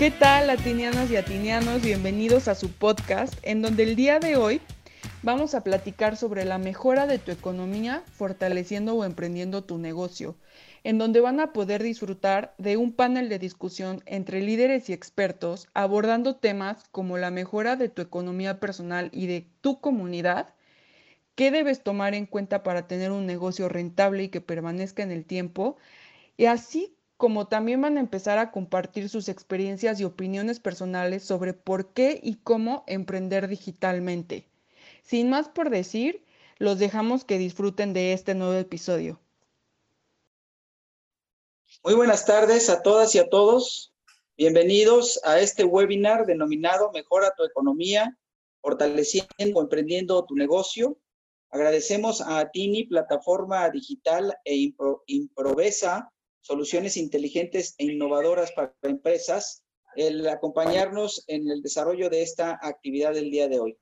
¿Qué tal, latinianas y atinianos? Bienvenidos a su podcast, en donde el día de hoy vamos a platicar sobre la mejora de tu economía fortaleciendo o emprendiendo tu negocio, en donde van a poder disfrutar de un panel de discusión entre líderes y expertos abordando temas como la mejora de tu economía personal y de tu comunidad, qué debes tomar en cuenta para tener un negocio rentable y que permanezca en el tiempo, y así como también van a empezar a compartir sus experiencias y opiniones personales sobre por qué y cómo emprender digitalmente. Sin más por decir, los dejamos que disfruten de este nuevo episodio. Muy buenas tardes a todas y a todos. Bienvenidos a este webinar denominado Mejora tu economía, fortaleciendo o emprendiendo tu negocio. Agradecemos a Tini, plataforma digital e Improvesa, soluciones inteligentes e innovadoras para empresas, el acompañarnos en el desarrollo de esta actividad del día de hoy.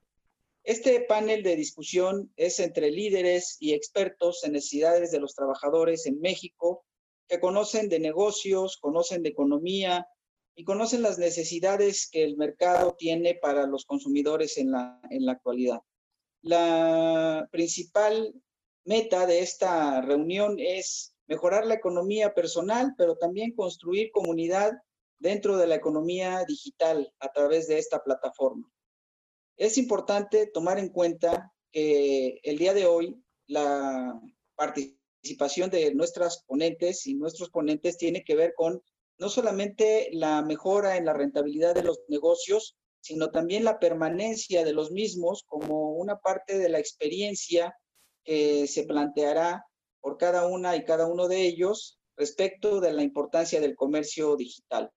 Este panel de discusión es entre líderes y expertos en necesidades de los trabajadores en México que conocen de negocios, conocen de economía y conocen las necesidades que el mercado tiene para los consumidores en la, en la actualidad. La principal meta de esta reunión es mejorar la economía personal, pero también construir comunidad dentro de la economía digital a través de esta plataforma. Es importante tomar en cuenta que el día de hoy la participación de nuestras ponentes y nuestros ponentes tiene que ver con no solamente la mejora en la rentabilidad de los negocios, sino también la permanencia de los mismos como una parte de la experiencia que se planteará por cada una y cada uno de ellos respecto de la importancia del comercio digital.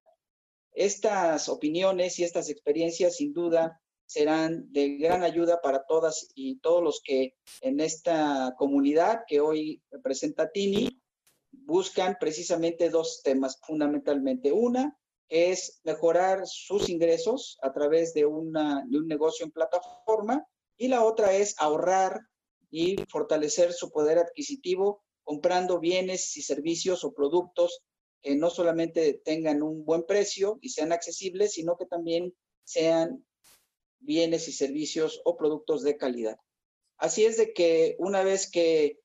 Estas opiniones y estas experiencias sin duda serán de gran ayuda para todas y todos los que en esta comunidad que hoy representa Tini buscan precisamente dos temas fundamentalmente. Una es mejorar sus ingresos a través de, una, de un negocio en plataforma y la otra es ahorrar y fortalecer su poder adquisitivo comprando bienes y servicios o productos que no solamente tengan un buen precio y sean accesibles, sino que también sean bienes y servicios o productos de calidad. Así es de que una vez que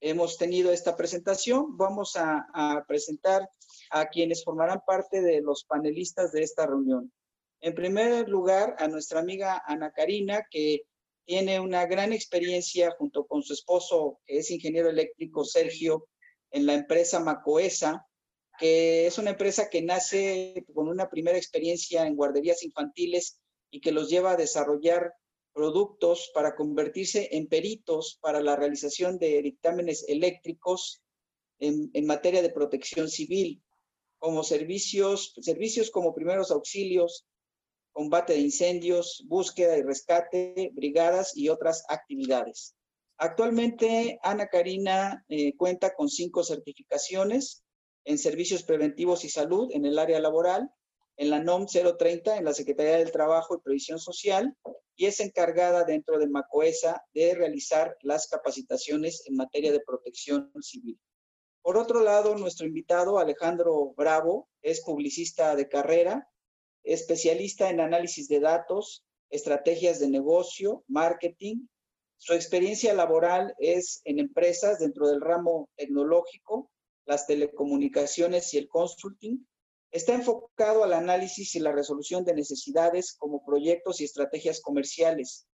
hemos tenido esta presentación, vamos a, presentar a quienes formarán parte de los panelistas de esta reunión. En primer lugar, a nuestra amiga Ana Karina, que tiene una gran experiencia junto con su esposo, que es ingeniero eléctrico, Sergio, en la empresa Macoesa, que es una empresa que nace con una primera experiencia en guarderías infantiles y que los lleva a desarrollar productos para convertirse en peritos para la realización de dictámenes eléctricos en, materia de protección civil, como servicios, servicios como primeros auxilios, combate de incendios, búsqueda y rescate, brigadas y otras actividades. Actualmente, Ana Karina eh, cuenta con cinco certificaciones en servicios preventivos y salud en el área laboral, en la NOM 030 en la Secretaría del Trabajo y Previsión Social y es encargada dentro de MACOESA de realizar las capacitaciones en materia de protección civil. Por otro lado, nuestro invitado Alejandro Bravo es publicista de carrera, especialista en análisis de datos, estrategias de negocio, marketing. Su experiencia laboral es en empresas dentro del ramo tecnológico, las telecomunicaciones y el consulting. Está enfocado al análisis y la resolución de necesidades como proyectos y estrategias comerciales.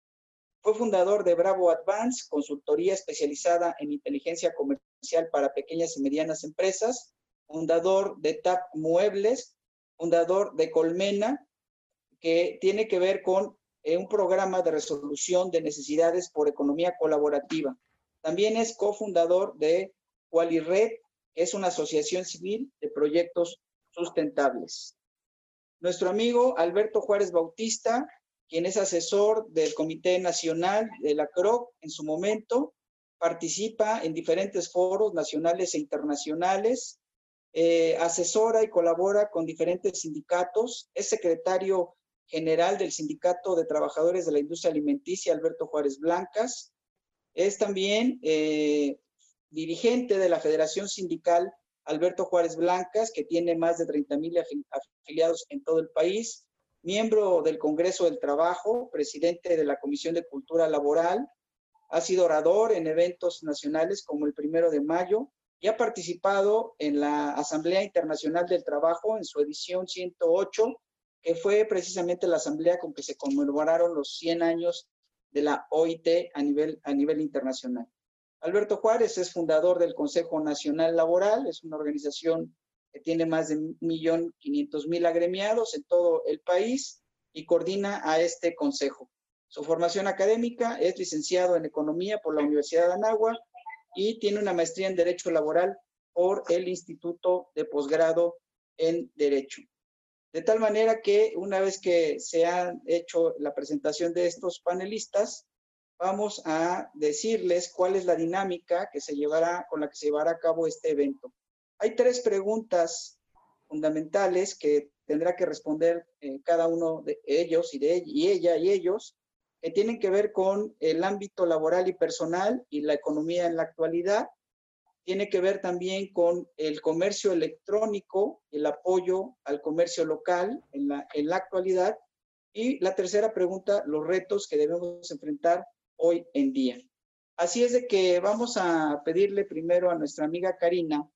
Fue fundador de Bravo Advance, consultoría especializada en inteligencia comercial para pequeñas y medianas empresas, fundador de TAP Muebles, fundador de Colmena, que tiene que ver con eh, un programa de resolución de necesidades por economía colaborativa. También es cofundador de Qualired, que es una asociación civil de proyectos sustentables. Nuestro amigo Alberto Juárez Bautista, quien es asesor del Comité Nacional de la CROC en su momento, participa en diferentes foros nacionales e internacionales, eh, asesora y colabora con diferentes sindicatos, es secretario general del Sindicato de Trabajadores de la Industria Alimenticia, Alberto Juárez Blancas, es también eh, dirigente de la Federación Sindical Alberto Juárez Blancas, que tiene más de 30 mil afiliados en todo el país, miembro del Congreso del Trabajo, presidente de la Comisión de Cultura Laboral, ha sido orador en eventos nacionales como el primero de mayo y ha participado en la Asamblea Internacional del Trabajo en su edición 108, que fue precisamente la asamblea con que se conmemoraron los 100 años de la OIT a nivel, a nivel internacional. Alberto Juárez es fundador del Consejo Nacional Laboral, es una organización que tiene más de 1.500.000 agremiados en todo el país y coordina a este consejo. Su formación académica es licenciado en Economía por la Universidad de Anáhuac y tiene una maestría en Derecho Laboral por el Instituto de Posgrado en Derecho. De tal manera que una vez que se ha hecho la presentación de estos panelistas, vamos a decirles cuál es la dinámica que se llevará, con la que se llevará a cabo este evento. Hay tres preguntas fundamentales que tendrá que responder eh, cada uno de ellos y, de, y ella y ellos que tienen que ver con el ámbito laboral y personal y la economía en la actualidad. Tiene que ver también con el comercio electrónico, el apoyo al comercio local en la, en la actualidad. Y la tercera pregunta, los retos que debemos enfrentar hoy en día. Así es de que vamos a pedirle primero a nuestra amiga Karina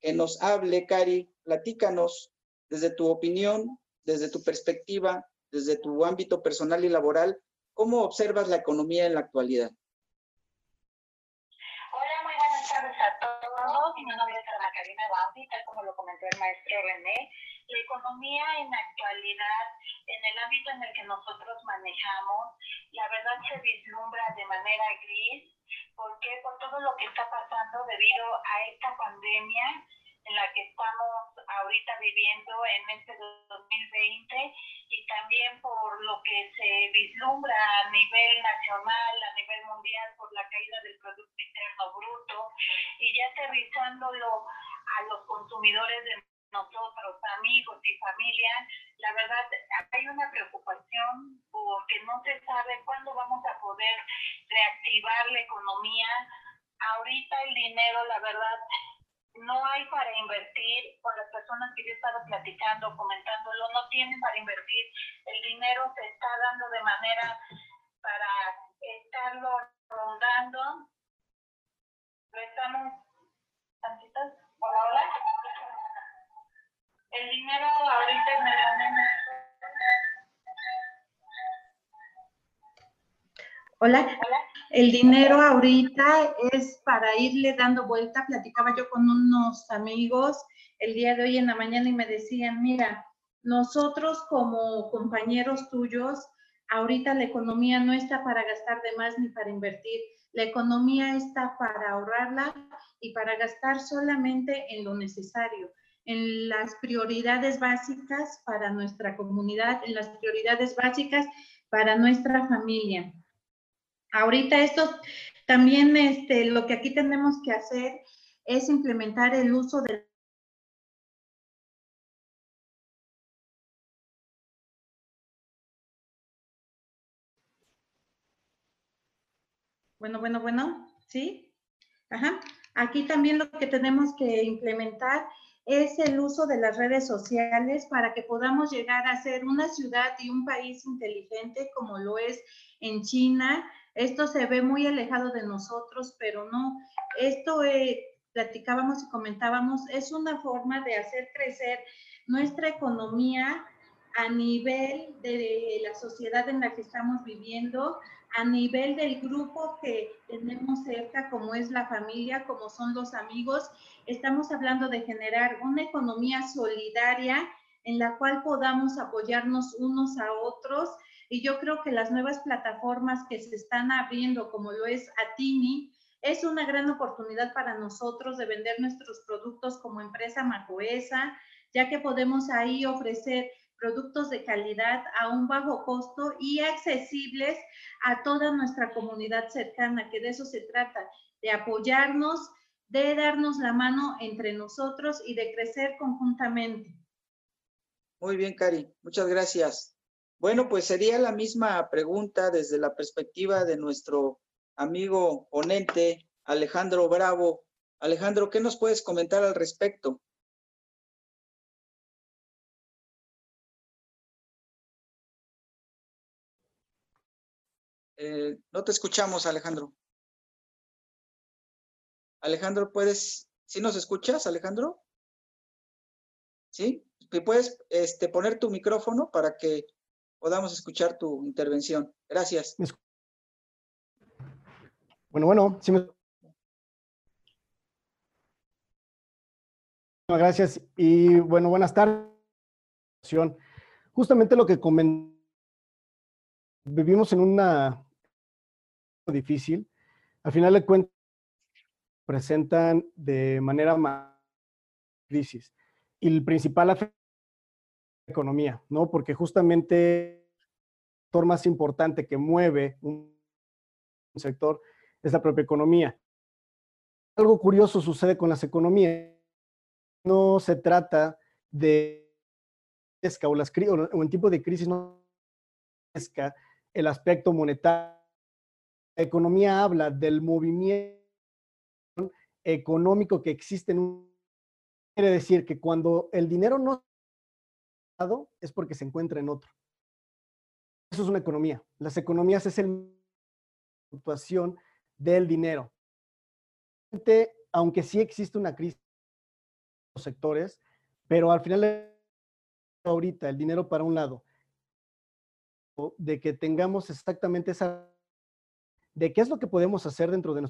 que nos hable, Cari, platícanos desde tu opinión, desde tu perspectiva, desde tu ámbito personal y laboral, ¿Cómo observas la economía en la actualidad? Hola, muy buenas tardes a todos. Mi nombre es Ana Karina Bambi, tal como lo comentó el maestro René. La economía en la actualidad, en el ámbito en el que nosotros manejamos, la verdad se vislumbra de manera gris. ¿Por qué? Por todo lo que está pasando debido a esta pandemia en la que estamos ahorita viviendo en este 2020 y también por lo que se vislumbra a nivel nacional, a nivel mundial, por la caída del Producto Interno Bruto y ya aterrizándolo a los consumidores de nosotros, amigos y familia, la verdad hay una preocupación porque no se sabe cuándo vamos a poder reactivar la economía. Ahorita el dinero, la verdad, no hay para invertir, con las personas que yo he estado platicando, comentándolo, no tienen para invertir, el dinero se está dando de manera para estarlo rondando. Lo estamos, tantitas, hola, hola. El dinero ahorita en el Hola. El dinero ahorita es para irle dando vuelta. Platicaba yo con unos amigos el día de hoy en la mañana y me decían, mira, nosotros como compañeros tuyos, ahorita la economía no está para gastar de más ni para invertir. La economía está para ahorrarla y para gastar solamente en lo necesario, en las prioridades básicas para nuestra comunidad, en las prioridades básicas para nuestra familia. Ahorita esto también este, lo que aquí tenemos que hacer es implementar el uso de Bueno, bueno, bueno, ¿sí? Ajá. Aquí también lo que tenemos que implementar es el uso de las redes sociales para que podamos llegar a ser una ciudad y un país inteligente como lo es en China, esto se ve muy alejado de nosotros, pero no, esto eh, platicábamos y comentábamos, es una forma de hacer crecer nuestra economía a nivel de la sociedad en la que estamos viviendo, a nivel del grupo que tenemos cerca, como es la familia, como son los amigos. Estamos hablando de generar una economía solidaria en la cual podamos apoyarnos unos a otros y yo creo que las nuevas plataformas que se están abriendo, como lo es Atini, es una gran oportunidad para nosotros de vender nuestros productos como empresa macoesa, ya que podemos ahí ofrecer productos de calidad a un bajo costo y accesibles a toda nuestra comunidad cercana, que de eso se trata, de apoyarnos, de darnos la mano entre nosotros y de crecer conjuntamente. Muy bien, Cari. Muchas gracias. Bueno, pues sería la misma pregunta desde la perspectiva de nuestro amigo ponente Alejandro Bravo. Alejandro, ¿qué nos puedes comentar al respecto? Eh, no te escuchamos, Alejandro. Alejandro, ¿puedes, si nos escuchas, Alejandro? ¿Sí? ¿Puedes este, poner tu micrófono para que podamos escuchar tu intervención? Gracias. Bueno, bueno, sí me... Gracias y bueno, buenas tardes. Justamente lo que comenté, vivimos en una difícil. Al final de cuentas, presentan de manera más crisis. Y el principal economía, ¿no? Porque justamente el sector más importante que mueve un sector es la propia economía. Algo curioso sucede con las economías. No se trata de o, las, o en tipo de crisis no el aspecto monetario la economía habla del movimiento económico que existe en un... Quiere decir que cuando el dinero no es porque se encuentra en otro. Eso es una economía. Las economías es el situación del dinero. Aunque sí existe una crisis en los sectores, pero al final ahorita el dinero para un lado, de que tengamos exactamente esa de qué es lo que podemos hacer dentro de,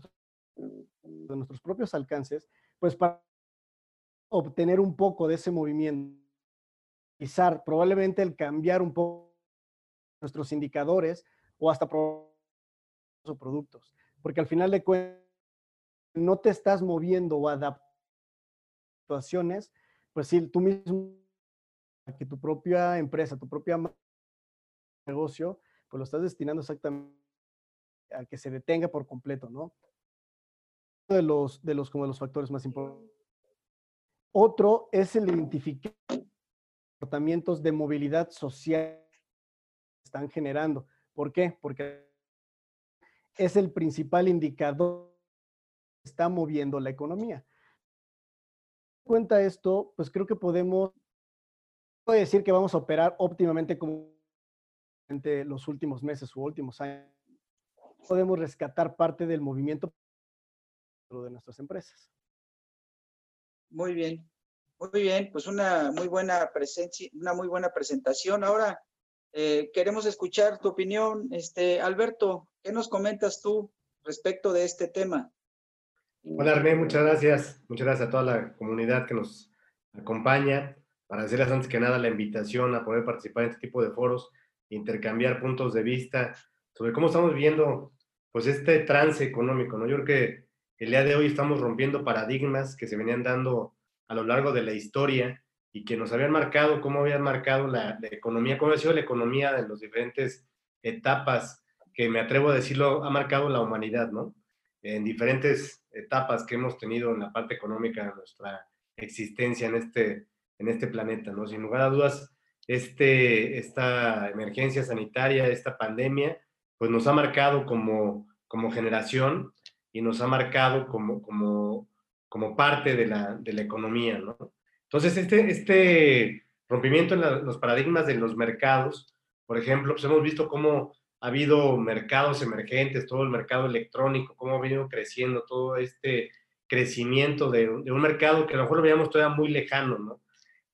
de nuestros propios alcances, pues para obtener un poco de ese movimiento, quizás probablemente el cambiar un poco nuestros indicadores o hasta productos, porque al final de cuentas no te estás moviendo o adaptando situaciones, pues si tú mismo, que tu propia empresa, tu propia negocio, pues lo estás destinando exactamente a que se detenga por completo, ¿no? De los, de los, como los factores más importantes. Otro es el identificar comportamientos de movilidad social están generando. ¿Por qué? Porque es el principal indicador que está moviendo la economía. cuenta esto, pues creo que podemos decir que vamos a operar óptimamente como los últimos meses u últimos años podemos rescatar parte del movimiento de nuestras empresas. Muy bien, muy bien, pues una muy buena presencia, una muy buena presentación. Ahora eh, queremos escuchar tu opinión, este Alberto, ¿qué nos comentas tú respecto de este tema? Hola René, muchas gracias, muchas gracias a toda la comunidad que nos acompaña. Para decirles antes que nada la invitación a poder participar en este tipo de foros, intercambiar puntos de vista sobre cómo estamos viendo pues este trance económico, ¿no? Yo creo que el día de hoy estamos rompiendo paradigmas que se venían dando a lo largo de la historia y que nos habían marcado, cómo habían marcado la, economía, cómo ha sido la economía de las diferentes etapas que me atrevo a decirlo, ha marcado la humanidad, ¿no? En diferentes etapas que hemos tenido en la parte económica de nuestra existencia en este, en este planeta, ¿no? Sin lugar a dudas, este, esta emergencia sanitaria, esta pandemia, pues nos ha marcado como, como generación y nos ha marcado como, como, como parte de la, de la economía, ¿no? Entonces, este, este rompimiento en los paradigmas de los mercados, por ejemplo, pues hemos visto cómo ha habido mercados emergentes, todo el mercado electrónico, cómo ha venido creciendo todo este crecimiento de, de, un mercado que a lo mejor lo veíamos todavía muy lejano, ¿no?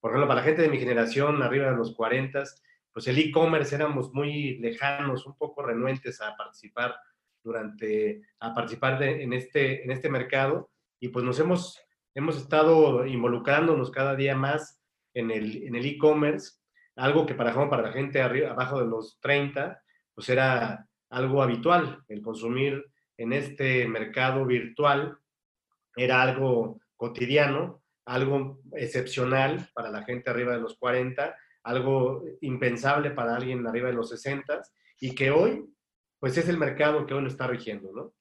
Por ejemplo, para la gente de mi generación, arriba de los 40, pues el e-commerce éramos muy lejanos, un poco renuentes a participar durante, a participar en, este, en este mercado y pues nos hemos, hemos estado involucrándonos cada día más en el e-commerce, algo que para, para la gente arriba, abajo de los 30, pues era algo habitual, el consumir en este mercado virtual era algo cotidiano, algo excepcional para la gente arriba de los 40 algo impensable para alguien arriba de los 60 y que hoy, pues es el mercado que hoy lo está rigiendo, ¿no?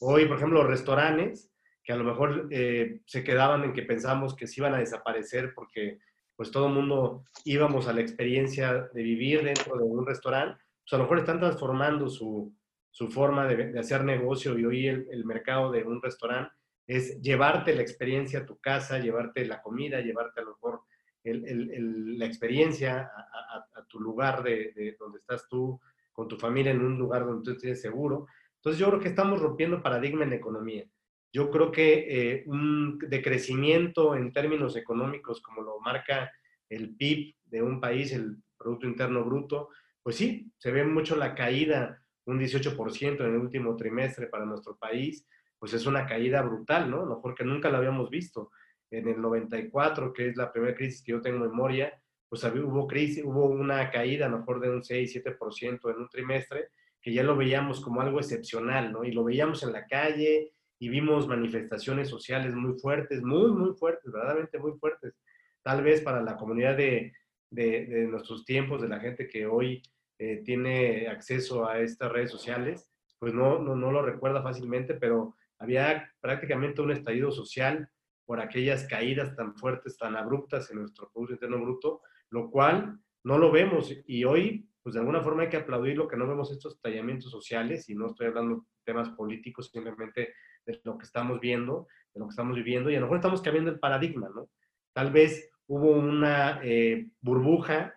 Hoy, por ejemplo, los restaurantes, que a lo mejor eh, se quedaban en que pensamos que se iban a desaparecer porque pues todo el mundo íbamos a la experiencia de vivir dentro de un restaurante, pues a lo mejor están transformando su, su forma de, de, hacer negocio y hoy el, el mercado de un restaurante es llevarte la experiencia a tu casa, llevarte la comida, llevarte a lo mejor la experiencia a, tu lugar de, donde estás tú, con tu familia, en un lugar donde tú estés seguro. Entonces yo creo que estamos rompiendo paradigma en economía. Yo creo que eh, un decrecimiento en términos económicos, como lo marca el PIB de un país, el Producto Interno Bruto, pues sí, se ve mucho la caída, un 18% en el último trimestre para nuestro país, pues es una caída brutal, ¿no? Mejor que nunca la habíamos visto. En el 94, que es la primera crisis que yo tengo en memoria, pues hubo crisis, hubo una caída a lo mejor de un 6-7% en un trimestre, que ya lo veíamos como algo excepcional, ¿no? Y lo veíamos en la calle, y vimos manifestaciones sociales muy fuertes, muy, muy fuertes, verdaderamente muy fuertes. Tal vez para la comunidad de, de, nuestros tiempos, de la gente que hoy eh, tiene acceso a estas redes sociales, pues no, no, no lo recuerda fácilmente, pero había prácticamente un estallido social por aquellas caídas tan fuertes, tan abruptas en nuestro Producto Interno Bruto, lo cual no lo vemos. Y hoy, pues de alguna forma hay que aplaudir lo que no vemos estos estallamientos sociales, y no estoy hablando de temas políticos, simplemente de lo que estamos viendo, de lo que estamos viviendo, y a lo mejor estamos cambiando el paradigma, ¿no? Tal vez hubo una eh, burbuja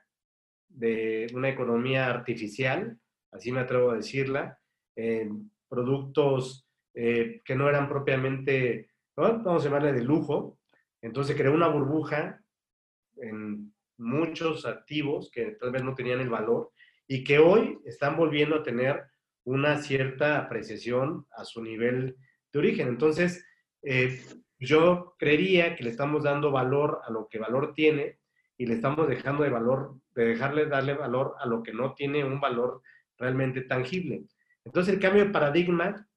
de una economía artificial, así me atrevo a decirla, productos eh, que no eran propiamente, vamos a llamarle de lujo, entonces creó una burbuja en muchos activos que tal vez no tenían el valor y que hoy están volviendo a tener una cierta apreciación a su nivel de origen. Entonces, eh, yo creería que le estamos dando valor a lo que valor tiene y le estamos dejando de valor, de dejarle darle valor a lo que no tiene un valor realmente tangible. Entonces, el cambio de paradigma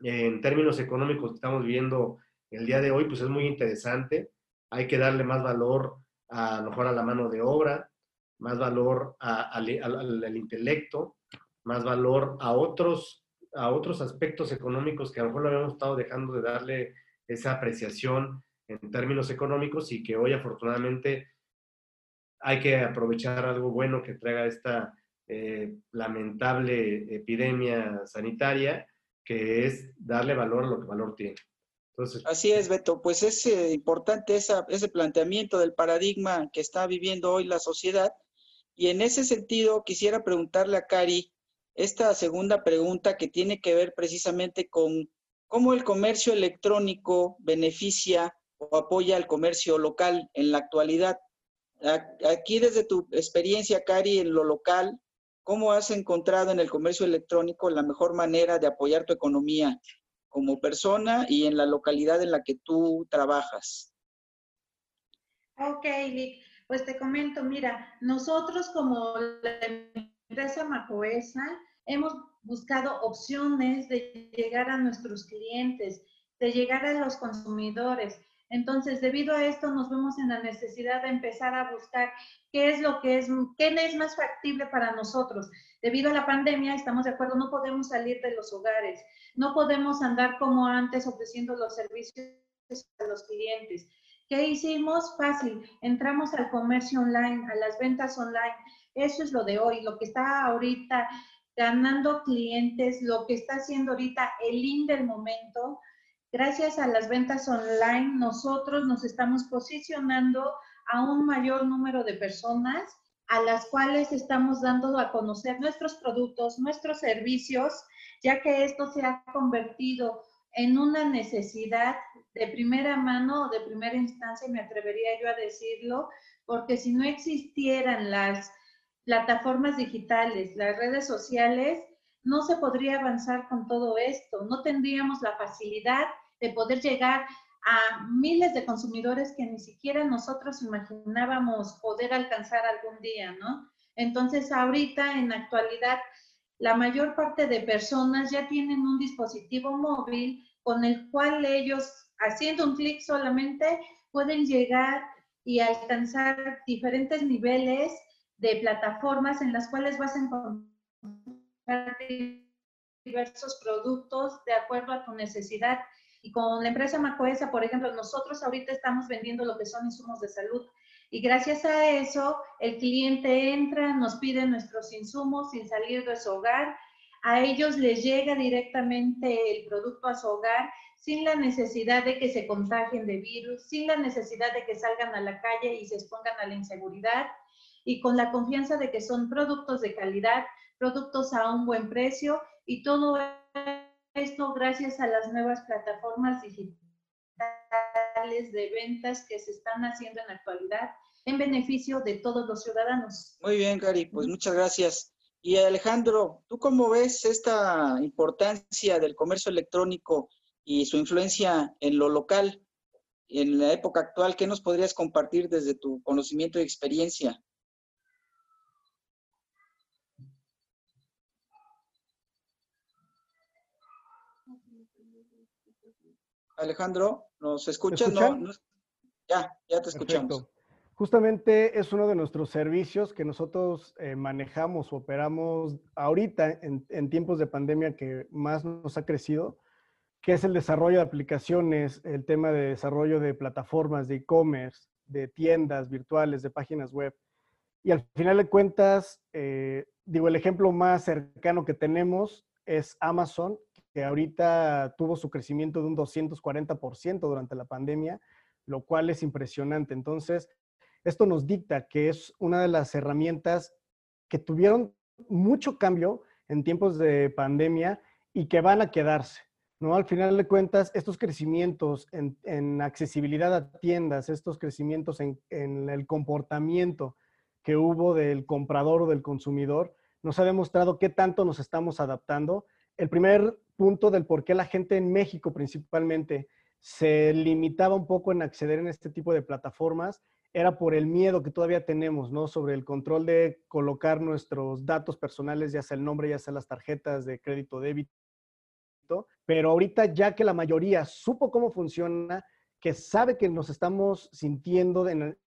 en términos económicos que estamos viendo el día de hoy, pues es muy interesante. Hay que darle más valor a, lo mejor a la mano de obra, más valor al intelecto, más valor a otros a otros aspectos económicos que a lo mejor habíamos estado dejando de darle esa apreciación en términos económicos y que hoy afortunadamente hay que aprovechar algo bueno que traiga esta eh, lamentable epidemia sanitaria, que es darle valor a lo que valor tiene. Entonces, Así es, Beto. Pues es eh, importante ese planteamiento del paradigma que está viviendo hoy la sociedad. Y en ese sentido, quisiera preguntarle a Cari, esta segunda pregunta que tiene que ver precisamente con cómo el comercio electrónico beneficia o apoya al comercio local en la actualidad. Aquí desde tu experiencia, Cari, en lo local, ¿cómo has encontrado en el comercio electrónico la mejor manera de apoyar tu economía como persona y en la localidad en la que tú trabajas? Ok, Lick. Pues te comento, mira, nosotros como la empresa Macoesa hemos buscado opciones de llegar a nuestros clientes, de llegar a los consumidores. Entonces, debido a esto, nos vemos en la necesidad de empezar a buscar qué es lo que es, qué es más factible para nosotros. Debido a la pandemia, estamos de acuerdo, no podemos salir de los hogares, no podemos andar como antes ofreciendo los servicios a los clientes. ¿Qué hicimos? Fácil, entramos al comercio online, a las ventas online. Eso es lo de hoy, lo que está ahorita ganando clientes, lo que está haciendo ahorita el IN del momento. Gracias a las ventas online, nosotros nos estamos posicionando a un mayor número de personas a las cuales estamos dando a conocer nuestros productos, nuestros servicios, ya que esto se ha convertido en una necesidad de primera mano o de primera instancia, me atrevería yo a decirlo, porque si no existieran las plataformas digitales, las redes sociales, no se podría avanzar con todo esto. No tendríamos la facilidad de poder llegar a miles de consumidores que ni siquiera nosotros imaginábamos poder alcanzar algún día, ¿no? Entonces, ahorita, en actualidad, la mayor parte de personas ya tienen un dispositivo móvil con el cual ellos, haciendo un clic solamente, pueden llegar y alcanzar diferentes niveles de plataformas en las cuales vas a encontrar diversos productos de acuerdo a tu necesidad. Y con la empresa Macoesa, por ejemplo, nosotros ahorita estamos vendiendo lo que son insumos de salud. Y gracias a eso, el cliente entra, nos pide nuestros insumos sin salir de su hogar. A ellos les llega directamente el producto a su hogar sin la necesidad de que se contagien de virus, sin la necesidad de que salgan a la calle y se expongan a la inseguridad y con la confianza de que son productos de calidad, productos a un buen precio y todo esto gracias a las nuevas plataformas digitales de ventas que se están haciendo en la actualidad en beneficio de todos los ciudadanos. Muy bien, Cari, pues muchas gracias. Y Alejandro, ¿tú cómo ves esta importancia del comercio electrónico y su influencia en lo local en la época actual? ¿Qué nos podrías compartir desde tu conocimiento y experiencia? Alejandro, ¿nos escuchas? No, ya, ya te escuchamos. Justamente es uno de nuestros servicios que nosotros eh, manejamos, operamos ahorita en, tiempos de pandemia que más nos ha crecido, que es el desarrollo de aplicaciones, el tema de desarrollo de plataformas de e-commerce, de tiendas virtuales, de páginas web. Y al final de cuentas, eh, digo, el ejemplo más cercano que tenemos es Amazon, que ahorita tuvo su crecimiento de un 240% durante la pandemia, lo cual es impresionante. Entonces, esto nos dicta que es una de las herramientas que tuvieron mucho cambio en tiempos de pandemia y que van a quedarse. ¿no? Al final de cuentas, estos crecimientos en, accesibilidad a tiendas, estos crecimientos en, en, el comportamiento que hubo del comprador o del consumidor, nos ha demostrado qué tanto nos estamos adaptando el primer punto del por qué la gente en México principalmente se limitaba un poco en acceder en este tipo de plataformas era por el miedo que todavía tenemos, ¿no? Sobre el control de colocar nuestros datos personales, ya sea el nombre, ya sea las tarjetas de crédito débito. Pero ahorita ya que la mayoría supo cómo funciona, que sabe que nos estamos sintiendo en,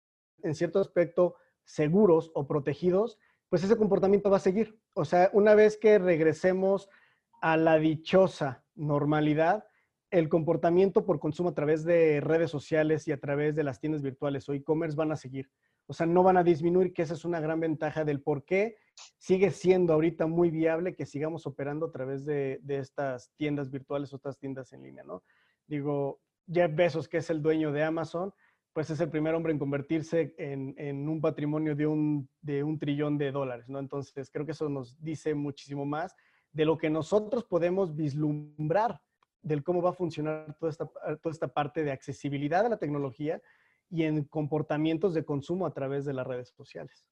en cierto aspecto seguros o protegidos, pues ese comportamiento va a seguir. O sea, una vez que regresemos a la dichosa normalidad, el comportamiento por consumo a través de redes sociales y a través de las tiendas virtuales o e-commerce van a seguir. O sea, no van a disminuir, que esa es una gran ventaja del por qué sigue siendo ahorita muy viable que sigamos operando a través de, estas tiendas virtuales o otras tiendas en línea, ¿no? Digo, Jeff Bezos, que es el dueño de Amazon, pues es el primer hombre en convertirse en, en un patrimonio de un, de un trillón de dólares, ¿no? Entonces, creo que eso nos dice muchísimo más de lo que nosotros podemos vislumbrar del cómo va a funcionar toda esta, toda esta parte de accesibilidad a la tecnología y en comportamientos de consumo a través de las redes sociales.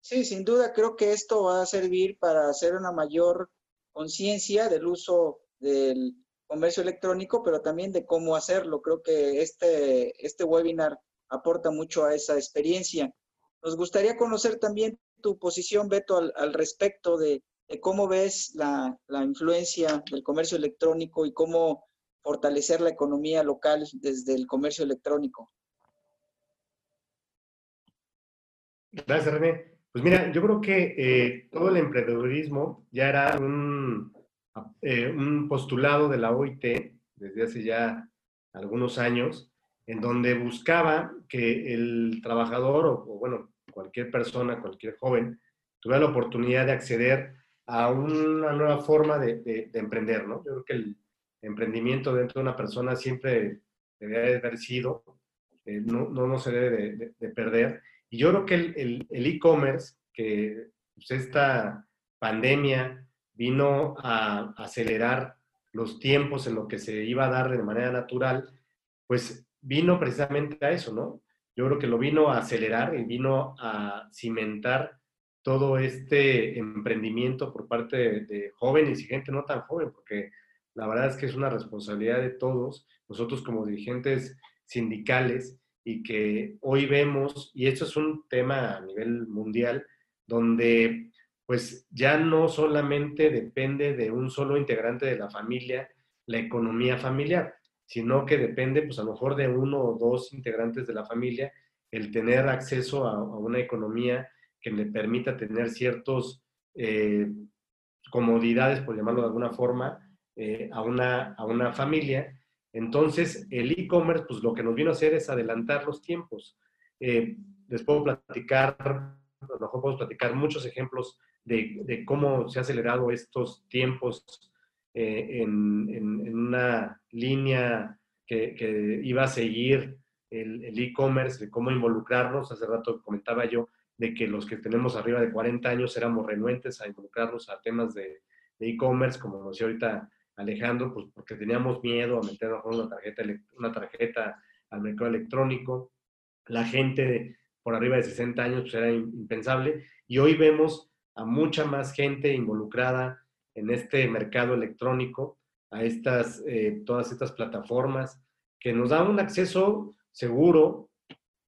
Sí, sin duda creo que esto va a servir para hacer una mayor conciencia del uso del comercio electrónico, pero también de cómo hacerlo. Creo que este, este webinar aporta mucho a esa experiencia. Nos gustaría conocer también tu posición, Beto, al respecto de ¿Cómo ves la, influencia del comercio electrónico y cómo fortalecer la economía local desde el comercio electrónico? Gracias, René. Pues mira, yo creo que eh, todo el emprendedurismo ya era un, eh, un postulado de la OIT desde hace ya algunos años, en donde buscaba que el trabajador o, o bueno, cualquier persona, cualquier joven, tuviera la oportunidad de acceder a una nueva forma de, emprender, ¿no? Yo creo que el emprendimiento dentro de una persona siempre debe haber sido, eh, no, no, se debe de, perder. Y yo creo que el e-commerce, que pues, esta pandemia vino a acelerar los tiempos en lo que se iba a dar de manera natural, pues vino precisamente a eso, ¿no? Yo creo que lo vino a acelerar y vino a cimentar todo este emprendimiento por parte de, jóvenes y gente no tan joven, porque la verdad es que es una responsabilidad de todos, nosotros como dirigentes sindicales, y que hoy vemos, y esto es un tema a nivel mundial, donde pues ya no solamente depende de un solo integrante de la familia la economía familiar, sino que depende pues a lo mejor de uno o dos integrantes de la familia el tener acceso a, a una economía que le permita tener ciertos eh, comodidades, por llamarlo de alguna forma, eh, a, una, a una familia. Entonces, el e-commerce, pues lo que nos vino a hacer es adelantar los tiempos. Eh, les puedo platicar, a lo mejor puedo platicar muchos ejemplos de, cómo se han acelerado estos tiempos en, una línea que, iba a seguir el e-commerce, de cómo involucrarnos. Hace rato comentaba yo de que los que tenemos arriba de 40 años éramos renuentes a involucrarnos a temas de e-commerce, como nos decía ahorita Alejandro, pues porque teníamos miedo a meter una tarjeta, una tarjeta al mercado electrónico. La gente por arriba de 60 años pues era impensable. Y hoy vemos a mucha más gente involucrada en este mercado electrónico, a estas, eh, todas estas plataformas que nos dan un acceso seguro,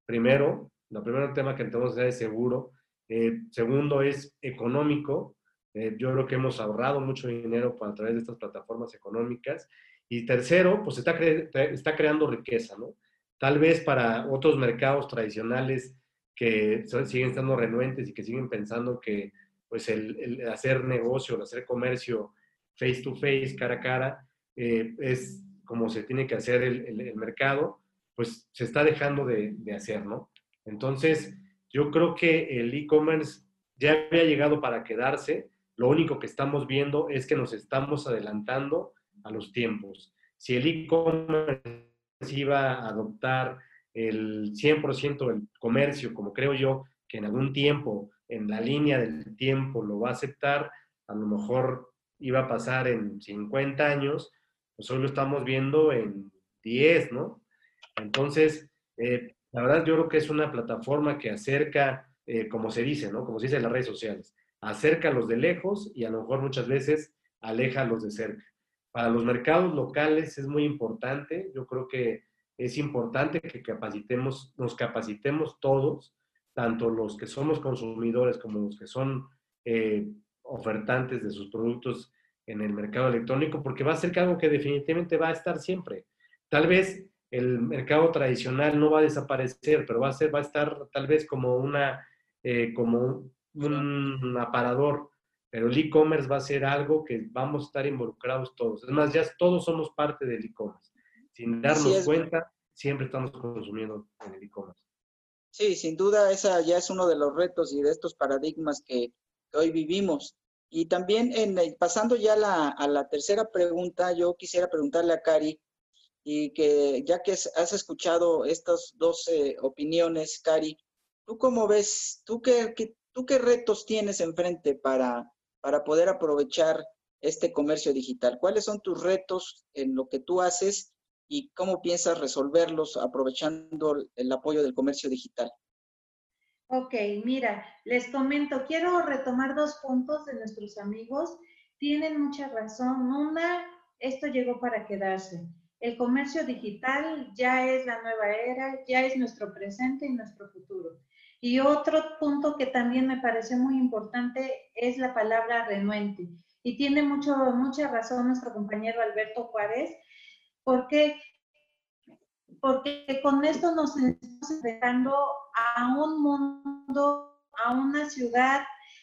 primero, el primer tema que que es seguro, eh, segundo es económico, eh, yo creo que hemos ahorrado mucho dinero a través de estas plataformas económicas. Y tercero, pues está, está creando riqueza, ¿no? Tal vez para otros mercados tradicionales que siguen estando renuentes y que siguen pensando que pues el, hacer negocio, el hacer comercio face to face, cara a cara, eh, es como se tiene que hacer el, mercado, pues se está dejando de, de, hacer, ¿no? Entonces, yo creo que el e-commerce ya había llegado para quedarse, lo único que estamos viendo es que nos estamos adelantando a los tiempos. Si el e-commerce iba a adoptar el 100% del comercio, como creo yo que en algún tiempo, en la línea del tiempo lo va a aceptar, a lo mejor iba a pasar en 50 años, pues hoy lo estamos viendo en 10, ¿no? Entonces, eh, la verdad yo creo que es una plataforma que acerca, eh, como se dice, ¿no? Como se dice en las redes sociales, acerca a los de lejos y a lo mejor muchas veces aleja a los de cerca. Para los mercados locales es muy importante, yo creo que es importante que capacitemos, nos capacitemos todos, tanto los que somos consumidores como los que son eh, ofertantes de sus productos en el mercado electrónico, porque va a ser algo que definitivamente va a estar siempre. Tal vez el mercado tradicional no va a desaparecer, pero va a ser, va a estar tal vez como una, eh, como un aparador, pero el e-commerce va a ser algo que vamos a estar involucrados todos. Es más, ya todos somos parte del e-commerce. Sin darnos cuenta, siempre estamos consumiendo en el e-commerce. Sí, sin duda, esa ya es uno de los retos y de estos paradigmas que, hoy vivimos. Y también, en, pasando ya a la tercera pregunta, yo quisiera preguntarle a Cari, y que ya que has escuchado estas dos opiniones, Cari, ¿tú cómo ves, tú qué, qué, ¿Tú qué retos tienes enfrente para, para poder aprovechar este comercio digital? ¿Cuáles son tus retos en lo que tú haces y cómo piensas resolverlos aprovechando el apoyo del comercio digital? Ok, mira, les comento, quiero retomar dos puntos de nuestros amigos. Tienen mucha razón. Una, esto llegó para quedarse. El comercio digital ya es la nueva era, ya es nuestro presente y nuestro futuro. Y otro punto que también me pareció muy importante es la palabra renuente. Y tiene mucho, mucha razón nuestro compañero Alberto Juárez, porque, porque con esto nos estamos enfrentando a un mundo, a una ciudad,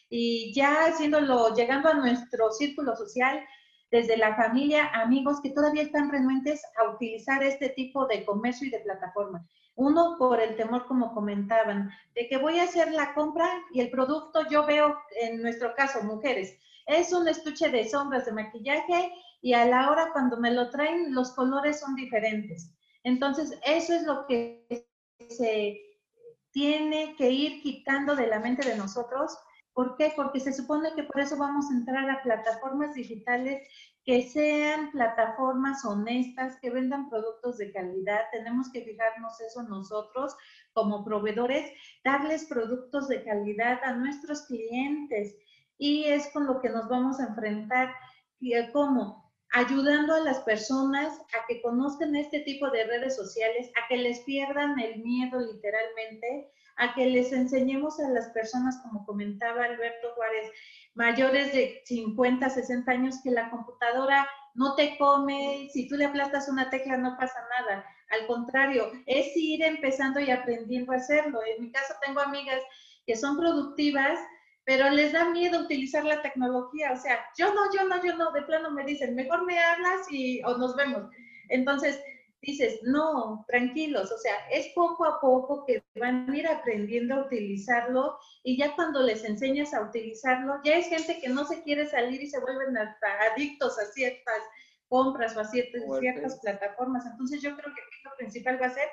y ya haciéndolo, llegando a nuestro círculo social, desde la familia, amigos que todavía están renuentes a utilizar este tipo de comercio y de plataforma. Uno por el temor, como comentaban, de que voy a hacer la compra y el producto yo veo, en nuestro caso, mujeres, es un estuche de sombras de maquillaje y a la hora cuando me lo traen los colores son diferentes. Entonces, eso es lo que se tiene que ir quitando de la mente de nosotros. ¿Por qué? Porque se supone que por eso vamos a entrar a plataformas digitales que sean plataformas honestas, que vendan productos de calidad. Tenemos que fijarnos eso nosotros como proveedores, darles productos de calidad a nuestros clientes. Y es con lo que nos vamos a enfrentar. ¿Cómo? Ayudando a las personas a que conozcan este tipo de redes sociales, a que les pierdan el miedo literalmente, a que les enseñemos a las personas, como comentaba Alberto Juárez, mayores de 50, 60 años, que la computadora no te come, si tú le aplastas una tecla no pasa nada. Al contrario, es ir empezando y aprendiendo a hacerlo. En mi caso tengo amigas que son productivas, pero les da miedo utilizar la tecnología. O sea, yo no, yo no, yo no, de plano me dicen, mejor me hablas y o nos vemos. Entonces, dices, no, tranquilos, o sea, es poco a poco que van a ir aprendiendo a utilizarlo y ya cuando les enseñas a utilizarlo, ya es gente que no se quiere salir y se vuelven adictos a ciertas compras o a ciertas, ciertas plataformas. Entonces yo creo que lo principal va a ser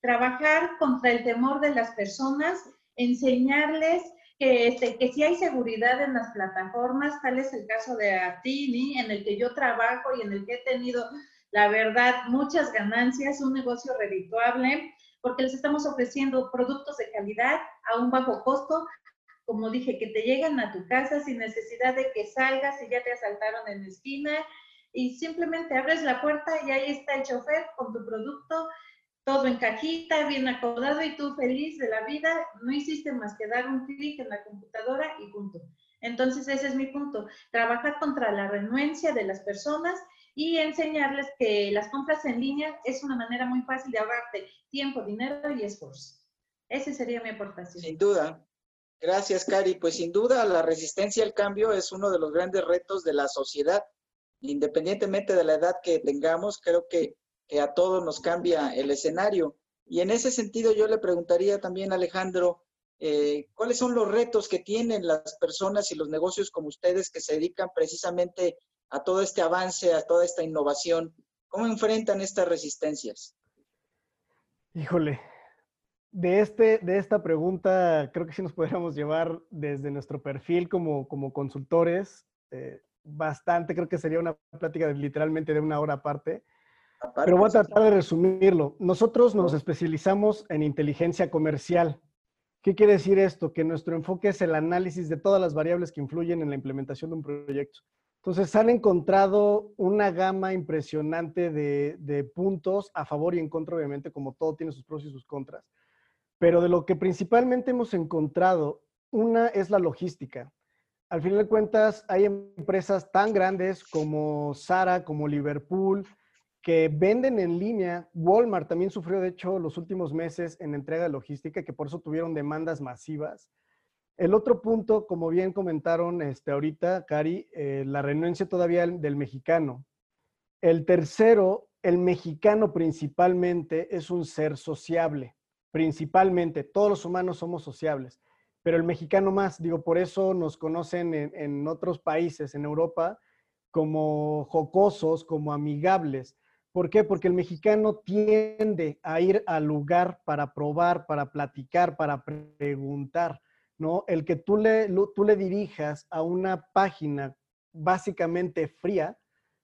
trabajar contra el temor de las personas, enseñarles que, este, que si hay seguridad en las plataformas, tal es el caso de Atini, en el que yo trabajo y en el que he tenido, la verdad, muchas ganancias, un negocio redituable, porque les estamos ofreciendo productos de calidad a un bajo costo, como dije, que te llegan a tu casa sin necesidad de que salgas y ya te asaltaron en la esquina, y simplemente abres la puerta y ahí está el chofer con tu producto todo en cajita, bien acomodado y tú feliz de la vida, no hiciste más que dar un clic en la computadora y punto. Entonces ese es mi punto, trabajar contra la renuencia de las personas y enseñarles que las compras en línea es una manera muy fácil de ahorrarte tiempo, dinero y esfuerzo. Esa sería mi aportación. Sin duda. Gracias, Cari. Pues sin duda la resistencia al cambio es uno de los grandes retos de la sociedad. Independientemente de la edad que tengamos, creo que a todos nos cambia el escenario. Y en ese sentido yo le preguntaría también Alejandro, eh, ¿cuáles son los retos que tienen las personas y los negocios como ustedes que se dedican precisamente a todo este avance, a toda esta innovación? ¿Cómo enfrentan estas resistencias? Híjole, de, este, de esta pregunta creo que sí nos podríamos llevar desde nuestro perfil como, como consultores eh, bastante, creo que sería una plática literalmente de una hora aparte. Pero voy a tratar de resumirlo. Nosotros nos especializamos en inteligencia comercial. ¿Qué quiere decir esto? Que nuestro enfoque es el análisis de todas las variables que influyen en la implementación de un proyecto. Entonces, han encontrado una gama impresionante de, puntos a favor y en contra, obviamente, como todo tiene sus pros y sus contras. Pero de lo que principalmente hemos encontrado, una es la logística. Al final de cuentas, hay empresas tan grandes como Sara, como Liverpool, que venden en línea. Walmart también sufrió, de hecho, los últimos meses en entrega de logística, que por eso tuvieron demandas masivas. El otro punto, como bien comentaron este, ahorita, Cari, eh, la renuencia todavía del mexicano. El tercero, el mexicano principalmente es un ser sociable, principalmente. Todos los humanos somos sociables, pero el mexicano más, digo, por eso nos conocen en, en otros países, en Europa, como jocosos, como amigables. ¿Por qué? Porque el mexicano tiende a ir al lugar para probar, para platicar, para preguntar, ¿no? El que tú le, tú le dirijas a una página básicamente fría,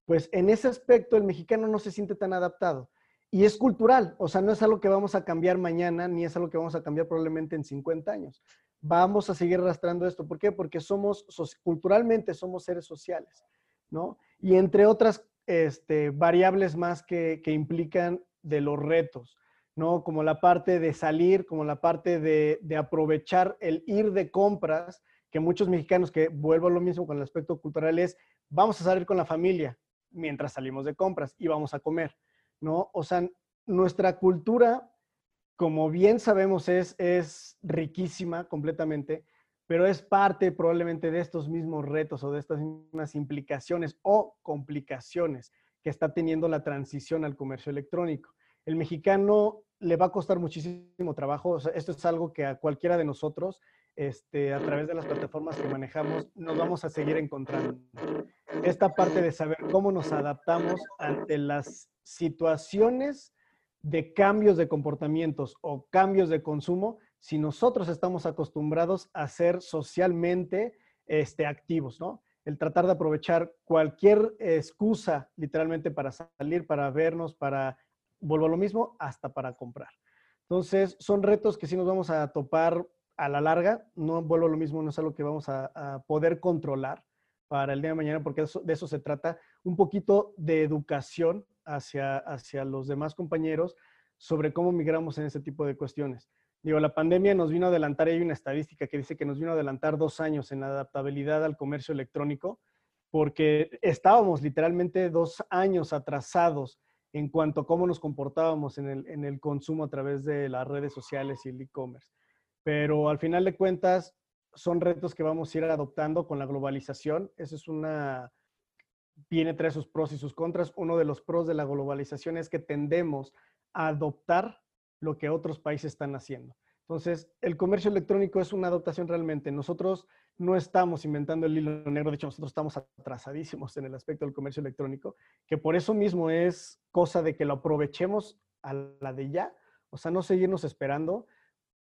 pues en ese aspecto el mexicano no se siente tan adaptado. Y es cultural, o sea, no es algo que vamos a cambiar mañana, ni es algo que vamos a cambiar probablemente en 50 años. Vamos a seguir arrastrando esto. ¿Por qué? Porque somos, culturalmente somos seres sociales, ¿no? Y entre otras este, variables más que, implican de los retos, ¿no? Como la parte de salir, como la parte de, aprovechar el ir de compras, que muchos mexicanos, que vuelvo a lo mismo con el aspecto cultural, es vamos a salir con la familia mientras salimos de compras y vamos a comer, ¿no? O sea, nuestra cultura, como bien sabemos, es, es riquísima completamente, pero es parte probablemente de estos mismos retos o de estas mismas implicaciones o complicaciones que está teniendo la transición al comercio electrónico. El mexicano le va a costar muchísimo trabajo, esto es algo que a cualquiera de nosotros, este, a través de las plataformas que manejamos, nos vamos a seguir encontrando. Esta parte de saber cómo nos adaptamos ante las situaciones de cambios de comportamientos o cambios de consumo si nosotros estamos acostumbrados a ser socialmente este, activos, ¿no? El tratar de aprovechar cualquier excusa literalmente para salir, para vernos, para, vuelvo a lo mismo, hasta para comprar. Entonces, son retos que sí nos vamos a topar a la larga. No vuelvo a lo mismo, no es algo que vamos a, poder controlar para el día de mañana, porque de eso se trata. Un poquito de educación hacia, hacia los demás compañeros sobre cómo migramos en ese tipo de cuestiones. Digo, la pandemia nos vino a adelantar, hay una estadística que dice que nos vino a adelantar dos años en la adaptabilidad al comercio electrónico, porque estábamos literalmente dos años atrasados en cuanto a cómo nos comportábamos en el, consumo a través de las redes sociales y el e-commerce. Pero al final de cuentas, son retos que vamos a ir adoptando con la globalización. Esa es una, viene trae sus pros y sus contras. Uno de los pros de la globalización es que tendemos a adoptar lo que otros países están haciendo. Entonces, el comercio electrónico es una adaptación realmente. Nosotros no estamos inventando el hilo negro, de hecho nosotros estamos atrasadísimos en el aspecto del comercio electrónico, que por eso mismo es cosa de que lo aprovechemos a la de ya, o sea, no seguirnos esperando.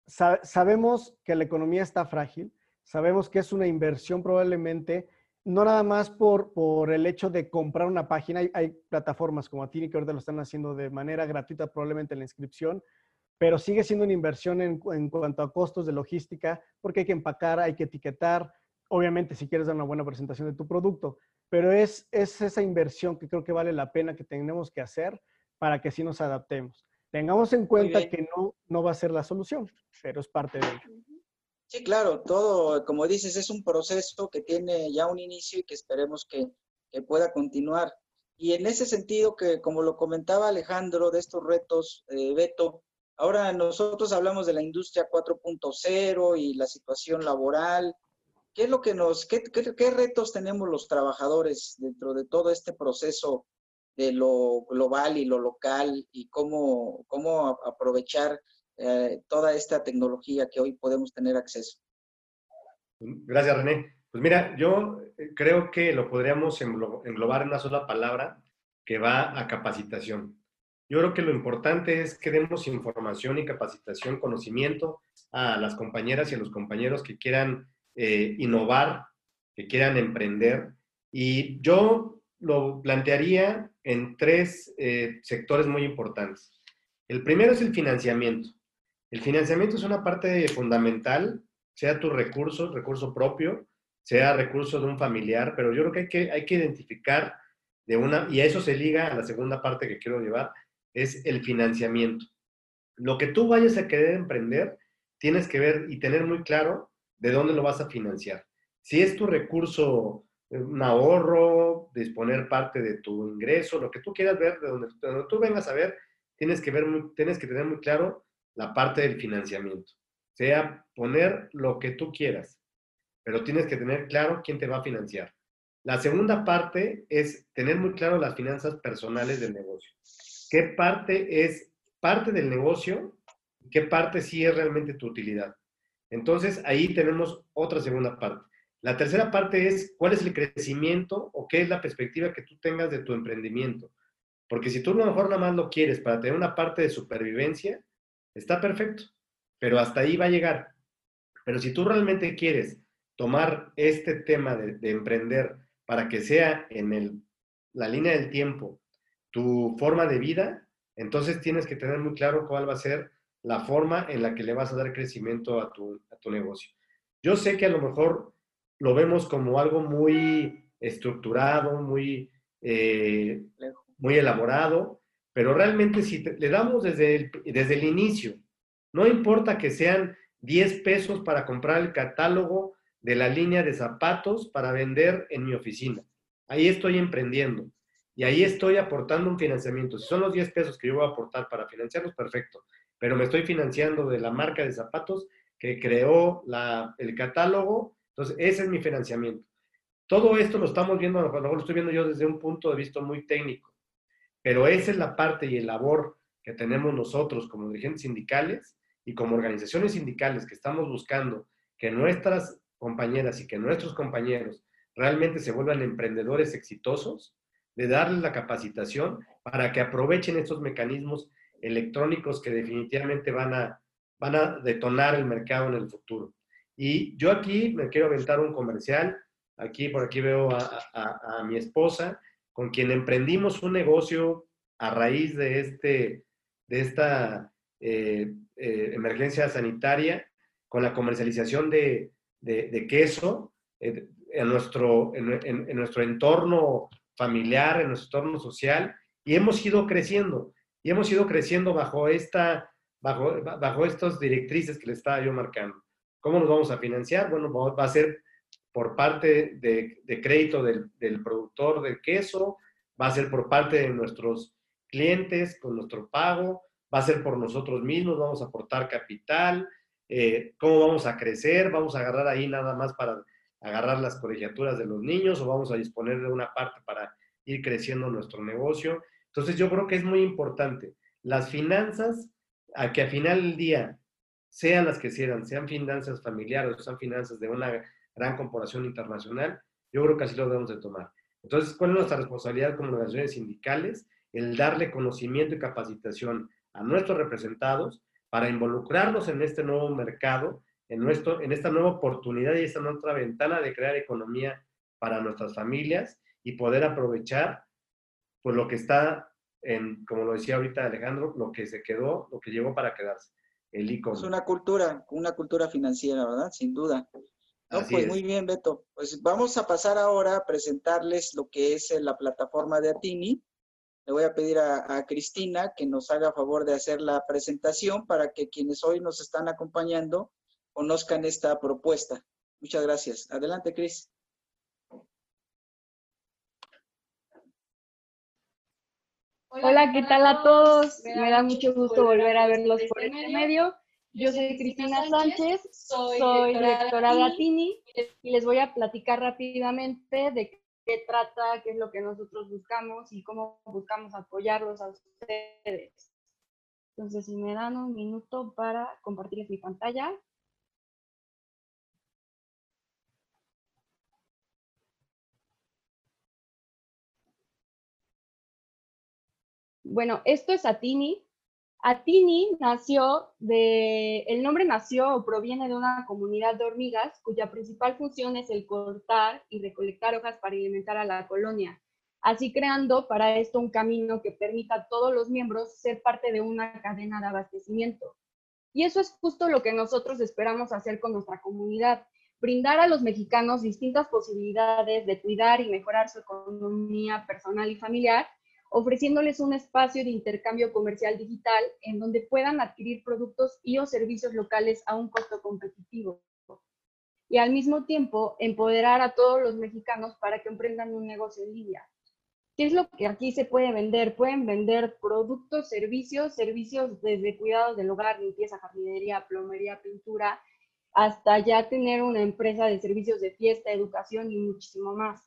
sabemos que la economía está frágil, sabemos que es una inversión probablemente, no nada más por, por el hecho de comprar una página, hay, hay plataformas como Atini que ahorita lo están haciendo de manera gratuita, probablemente la inscripción, pero sigue siendo una inversión en, cuanto a costos de logística, porque hay que empacar, hay que etiquetar, obviamente si quieres dar una buena presentación de tu producto, pero es, es esa inversión que creo que vale la pena que tenemos que hacer para que sí nos adaptemos. Tengamos en cuenta que no, no va a ser la solución, pero es parte de ello. Sí, claro, todo, como dices, es un proceso que tiene ya un inicio y que esperemos que, que pueda continuar. Y en ese sentido, que como lo comentaba Alejandro, de estos retos, eh, Beto, Ahora nosotros hablamos de la industria 4.0 y la situación laboral. ¿Qué es lo que nos, qué, qué, retos tenemos los trabajadores dentro de todo este proceso de lo global y lo local y cómo, cómo aprovechar eh, toda esta tecnología que hoy podemos tener acceso? Gracias, René. Pues mira, yo eh, creo que lo podríamos englobar en una sola palabra que va a capacitación. Yo creo que lo importante es que demos información y capacitación, conocimiento a las compañeras y a los compañeros que quieran eh, innovar, que quieran emprender. Y yo lo plantearía en tres eh, sectores muy importantes. El primero es el financiamiento. El financiamiento es una parte fundamental, sea tu recurso, recurso propio, sea recurso de un familiar, pero yo creo que hay que, hay que identificar de una, y a eso se liga a la segunda parte que quiero llevar, es el financiamiento. Lo que tú vayas a querer emprender, tienes que ver y tener muy claro de dónde lo vas a financiar. Si es tu recurso, eh, un ahorro, disponer parte de tu ingreso, lo que tú quieras ver, de donde, tú vengas a ver, tienes que, ver tienes que tener muy claro la parte del financiamiento. Sea poner lo que tú quieras, pero tienes que tener claro quién te va a financiar. La segunda parte es tener muy claro las finanzas personales del negocio qué parte es parte del negocio qué parte sí es realmente tu utilidad. Entonces, ahí tenemos otra segunda parte. La tercera parte es cuál es el crecimiento o qué es la perspectiva que tú tengas de tu emprendimiento. Porque si tú a lo mejor nada más lo quieres para tener una parte de supervivencia, está perfecto, pero hasta ahí va a llegar. Pero si tú realmente quieres tomar este tema de, emprender para que sea en la línea del tiempo tu forma de vida, entonces tienes que tener muy claro cuál va a ser la forma en la que le vas a dar crecimiento a tu, negocio. Yo sé que a lo mejor lo vemos como algo muy estructurado, muy, eh, muy elaborado, pero realmente si le damos desde el, desde el inicio, no importa que sean 10 pesos para comprar el catálogo de la línea de zapatos para vender en mi oficina. Ahí estoy emprendiendo y ahí estoy aportando un financiamiento. Si son los 10 pesos que yo voy a aportar para financiarlos, perfecto, pero me estoy financiando de la marca de zapatos que creó el catálogo, entonces ese es mi financiamiento. Todo esto lo estamos viendo, a lo lo estoy viendo yo desde un punto de vista muy técnico, pero esa es la parte y el labor que tenemos nosotros como dirigentes sindicales y como organizaciones sindicales que estamos buscando que nuestras compañeras y que nuestros compañeros realmente se vuelvan emprendedores exitosos, de darles la capacitación para que aprovechen estos mecanismos electrónicos que definitivamente van a, van a detonar el mercado en el futuro. Y yo aquí me quiero aventar un comercial. Aquí, por aquí veo a, mi esposa, con quien emprendimos un negocio a raíz de, este, de esta eh, eh, emergencia sanitaria, con la comercialización de, queso eh, en, nuestro, en, nuestro entorno familiar, en nuestro entorno social, y hemos ido creciendo, y hemos ido creciendo bajo, esta, bajo, bajo estas directrices que le estaba yo marcando. ¿Cómo nos vamos a financiar? Bueno, va a ser por parte de, de crédito del, del, productor del queso, va a ser por parte de nuestros clientes con nuestro pago, va a ser por nosotros mismos, vamos a aportar capital, eh, cómo vamos a crecer, vamos a agarrar ahí nada más para agarrar las colegiaturas de los niños o vamos a disponer de una parte para ir creciendo nuestro negocio. Entonces yo creo que es muy importante. Las finanzas, a que al final del día sean las que sean, sean finanzas familiares o sean finanzas de una gran corporación internacional, yo creo que así lo debemos de tomar. Entonces, ¿cuál es nuestra responsabilidad como organizaciones sindicales? El darle conocimiento y capacitación a nuestros representados para involucrarnos en este nuevo mercado, en, nuestro, en esta nueva oportunidad y esta nueva ventana de crear economía para nuestras familias y poder aprovechar pues, lo que está en, como lo decía ahorita Alejandro, lo que se quedó, lo que llegó para quedarse, el e Es una cultura, una cultura financiera, ¿verdad? Sin duda. No, pues muy bien, Beto. Pues vamos a pasar ahora a presentarles lo que es eh, la plataforma de Atini. Le voy a pedir a, Cristina que nos haga favor de hacer la presentación para que quienes hoy nos están acompañando conozcan esta propuesta. Muchas gracias. Adelante, Cris. Hola, ¿qué tal a todos? Me da mucho gusto volver a verlos por este medio. Yo soy Cristina Sánchez, soy directora de Atini y les voy a platicar rápidamente de qué trata, qué es lo que nosotros buscamos y cómo buscamos apoyarlos a ustedes. Entonces, si me dan un minuto para compartirles mi pantalla. Bueno, esto es Atini. Atini nació de, el nombre nació o proviene de una comunidad de hormigas cuya principal función es el cortar y recolectar hojas para alimentar a la colonia, así creando para esto un camino que permita a todos los miembros ser parte de una cadena de abastecimiento. Y eso es justo lo que nosotros esperamos hacer con nuestra comunidad, brindar a los mexicanos distintas posibilidades de cuidar y mejorar su economía personal y familiar ofreciéndoles un espacio de intercambio comercial digital en donde puedan adquirir productos y o servicios locales a un costo competitivo. Y al mismo tiempo, empoderar a todos los mexicanos para que emprendan un negocio en línea. ¿Qué es lo que aquí se puede vender? Pueden vender productos, servicios, servicios desde cuidados del hogar, limpieza, jardinería, plomería, pintura, hasta ya tener una empresa de servicios de fiesta, educación y muchísimo más.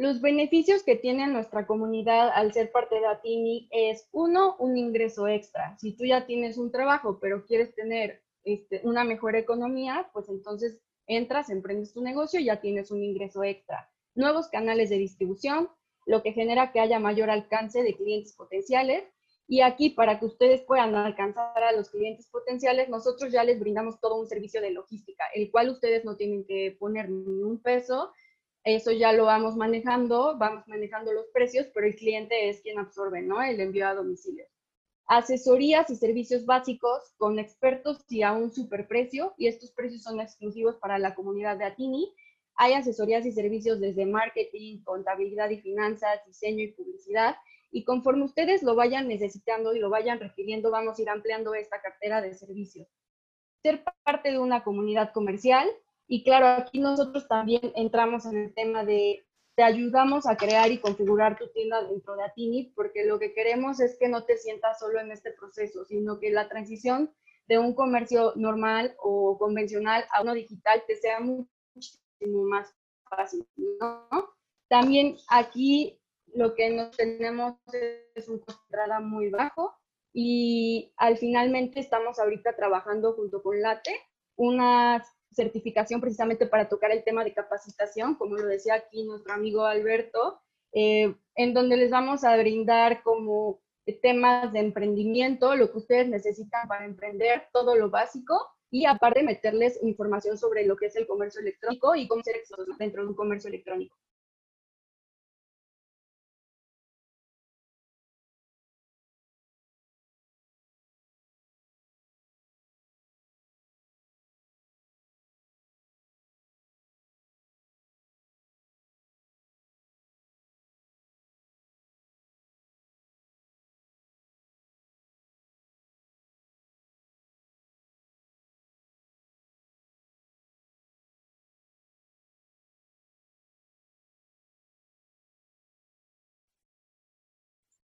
Los beneficios que tiene nuestra comunidad al ser parte de Atini es, uno, un ingreso extra. Si tú ya tienes un trabajo, pero quieres tener este, una mejor economía, pues entonces entras, emprendes tu negocio y ya tienes un ingreso extra. Nuevos canales de distribución, lo que genera que haya mayor alcance de clientes potenciales. Y aquí, para que ustedes puedan alcanzar a los clientes potenciales, nosotros ya les brindamos todo un servicio de logística, el cual ustedes no tienen que poner ni un peso eso ya lo vamos manejando, vamos manejando los precios, pero el cliente es quien absorbe, ¿no? El envío a domicilio. Asesorías y servicios básicos con expertos y a un superprecio, y estos precios son exclusivos para la comunidad de Atini. Hay asesorías y servicios desde marketing, contabilidad y finanzas, diseño y publicidad. Y conforme ustedes lo vayan necesitando y lo vayan requiriendo, vamos a ir ampliando esta cartera de servicios. Ser parte de una comunidad comercial, y claro, aquí nosotros también entramos en el tema de te ayudamos a crear y configurar tu tienda dentro de Atini, porque lo que queremos es que no te sientas solo en este proceso, sino que la transición de un comercio normal o convencional a uno digital te sea muchísimo más fácil, ¿no? También aquí lo que nos tenemos es un entrada muy bajo y al finalmente estamos ahorita trabajando junto con Late unas certificación precisamente para tocar el tema de capacitación, como lo decía aquí nuestro amigo Alberto, eh, en donde les vamos a brindar como temas de emprendimiento, lo que ustedes necesitan para emprender, todo lo básico, y aparte meterles información sobre lo que es el comercio electrónico y cómo ser dentro de un comercio electrónico.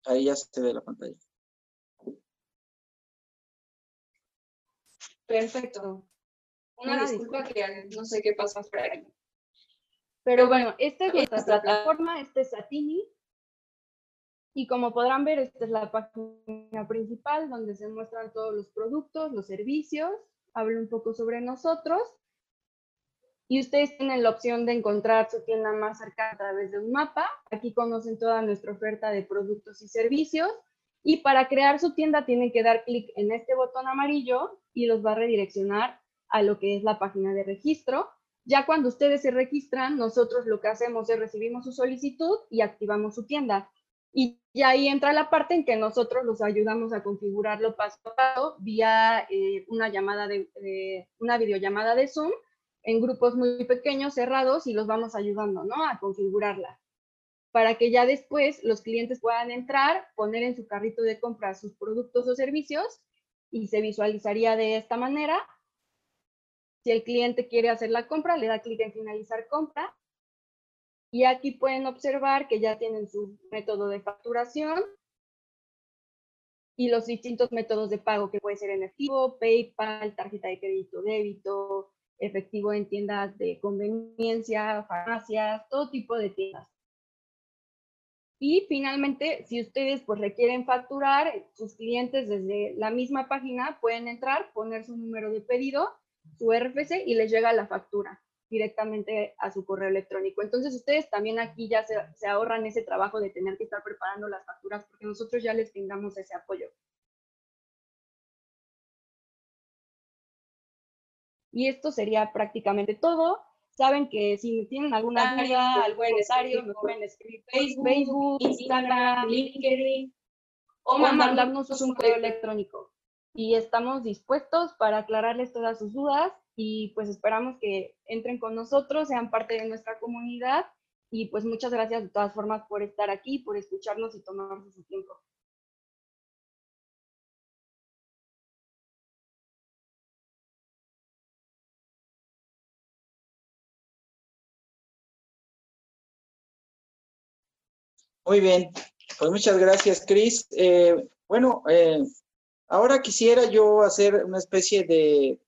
Ahí ya se ve la pantalla. Perfecto. Una disculpa que no sé qué pasa por aquí. Pero bueno, esta es nuestra plataforma, este es Satini. Y como podrán ver, esta es la página principal donde se muestran todos los productos, los servicios, habla un poco sobre nosotros. Y ustedes tienen la opción de encontrar su tienda más cercana a través de un mapa. Aquí conocen toda nuestra oferta de productos y servicios. Y para crear su tienda tienen que dar clic en este botón amarillo y los va a redireccionar a lo que es la página de registro. Ya cuando ustedes se registran, nosotros lo que hacemos es recibimos su solicitud y activamos su tienda. Y, ahí entra la parte en que nosotros los ayudamos a configurarlo paso a paso vía eh, una llamada de, una videollamada de Zoom en grupos muy pequeños, cerrados, y los vamos ayudando, ¿no? A configurarla. Para que ya después los clientes puedan entrar, poner en su carrito de compra sus productos o servicios y se visualizaría de esta manera. Si el cliente quiere hacer la compra, le da clic en finalizar compra y aquí pueden observar que ya tienen su método de facturación y los distintos métodos de pago que puede ser en efectivo, PayPal, tarjeta de crédito, débito, efectivo en tiendas de conveniencia, farmacias, todo tipo de tiendas. Y finalmente, si ustedes pues requieren facturar, sus clientes desde la misma página pueden entrar, poner su número de pedido, su RFC y les llega la factura directamente a su correo electrónico. Entonces ustedes también aquí ya se, ahorran ese trabajo de tener que estar preparando las facturas porque nosotros ya les tengamos ese apoyo. Y esto sería prácticamente todo. Saben que si tienen alguna duda, algo necesario, me pueden escribir Facebook, Facebook Instagram, LinkedIn o mandarnos un correo electrónico. Y estamos dispuestos para aclararles todas sus dudas y pues esperamos que entren con nosotros, sean parte de nuestra comunidad y pues muchas gracias de todas formas por estar aquí, por escucharnos y tomarse su tiempo. Muy bien, pues muchas gracias, Cris. Eh, bueno, eh, ahora quisiera yo hacer una especie de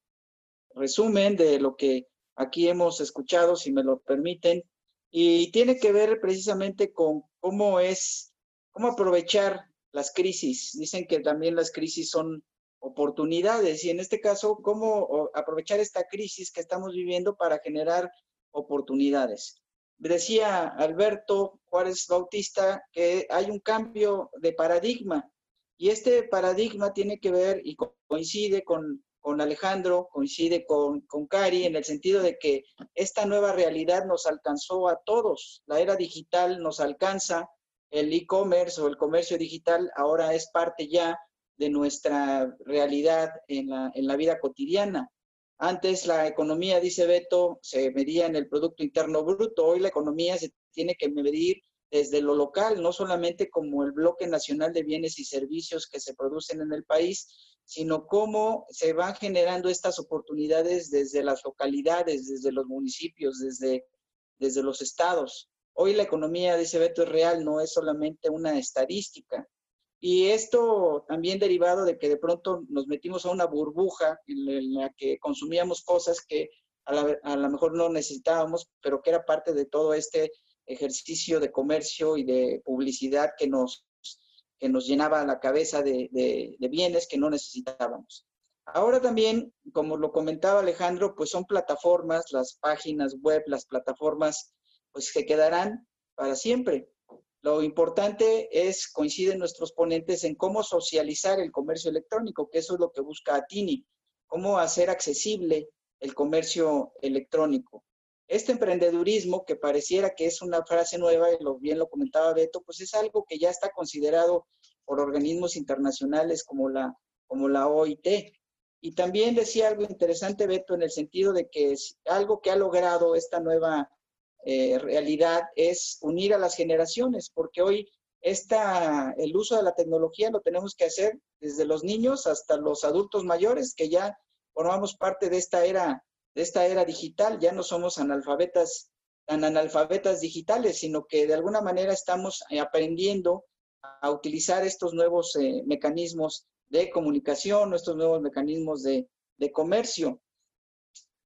resumen de lo que aquí hemos escuchado, si me lo permiten, y tiene que ver precisamente con cómo es, cómo aprovechar las crisis. Dicen que también las crisis son oportunidades y en este caso, cómo aprovechar esta crisis que estamos viviendo para generar oportunidades. Decía Alberto Juárez Bautista que hay un cambio de paradigma y este paradigma tiene que ver y coincide con con Alejandro, coincide con, con Cari en el sentido de que esta nueva realidad nos alcanzó a todos. La era digital nos alcanza, el e-commerce o el comercio digital ahora es parte ya de nuestra realidad en la, en la vida cotidiana. Antes la economía, dice Beto, se medía en el Producto Interno Bruto. Hoy la economía se tiene que medir desde lo local, no solamente como el bloque nacional de bienes y servicios que se producen en el país, sino cómo se van generando estas oportunidades desde las localidades, desde los municipios, desde, desde los estados. Hoy la economía, dice Beto, es real, no es solamente una estadística. Y esto también derivado de que de pronto nos metimos a una burbuja en la que consumíamos cosas que a lo mejor no necesitábamos, pero que era parte de todo este ejercicio de comercio y de publicidad que nos que nos llenaba la cabeza de, bienes que no necesitábamos. Ahora también, como lo comentaba Alejandro, pues son plataformas, las páginas web, las plataformas, pues que quedarán para siempre. Lo importante es, coinciden nuestros ponentes en cómo socializar el comercio electrónico, que eso es lo que busca Atini, cómo hacer accesible el comercio electrónico. Este emprendedurismo, que pareciera que es una frase nueva, y lo, bien lo comentaba Beto, pues es algo que ya está considerado por organismos internacionales como la, como la OIT. Y también decía algo interesante, Beto, en el sentido de que algo que ha logrado esta nueva eh, realidad es unir a las generaciones, porque hoy esta, el uso de la tecnología lo tenemos que hacer desde los niños hasta los adultos mayores, que ya formamos parte de esta era de esta era digital, ya no somos analfabetas, analfabetas digitales, sino que de alguna manera estamos eh, aprendiendo a utilizar estos nuevos eh, mecanismos de comunicación, estos nuevos mecanismos de, de comercio.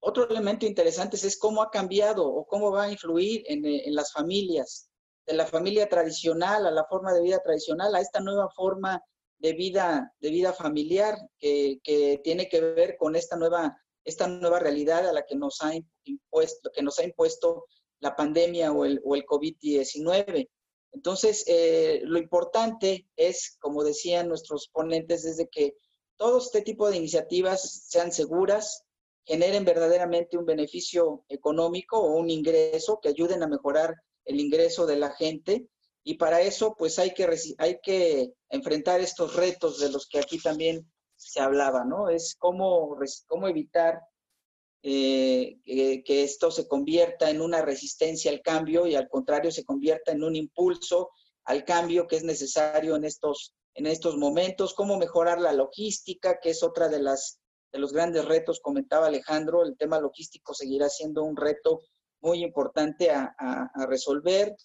Otro elemento interesante es cómo ha cambiado o cómo va a influir en, en las familias, de la familia tradicional a la forma de vida tradicional, a esta nueva forma de vida, de vida familiar que, que, tiene que ver con esta nueva, esta nueva realidad a la que nos ha impuesto, que nos ha impuesto la pandemia o el, o el COVID-19. Entonces, eh, lo importante es, como decían nuestros ponentes, desde que todo este tipo de iniciativas sean seguras, generen verdaderamente un beneficio económico o un ingreso que ayuden a mejorar el ingreso de la gente. Y para eso, pues hay que, hay que enfrentar estos retos de los que aquí también se hablaba, ¿no? Es cómo, cómo evitar eh, que esto se convierta en una resistencia al cambio y al contrario se convierta en un impulso al cambio que es necesario en estos, en estos momentos, cómo mejorar la logística, que es otra de las de los grandes retos, comentaba Alejandro, el tema logístico seguirá siendo un reto muy importante a, resolver,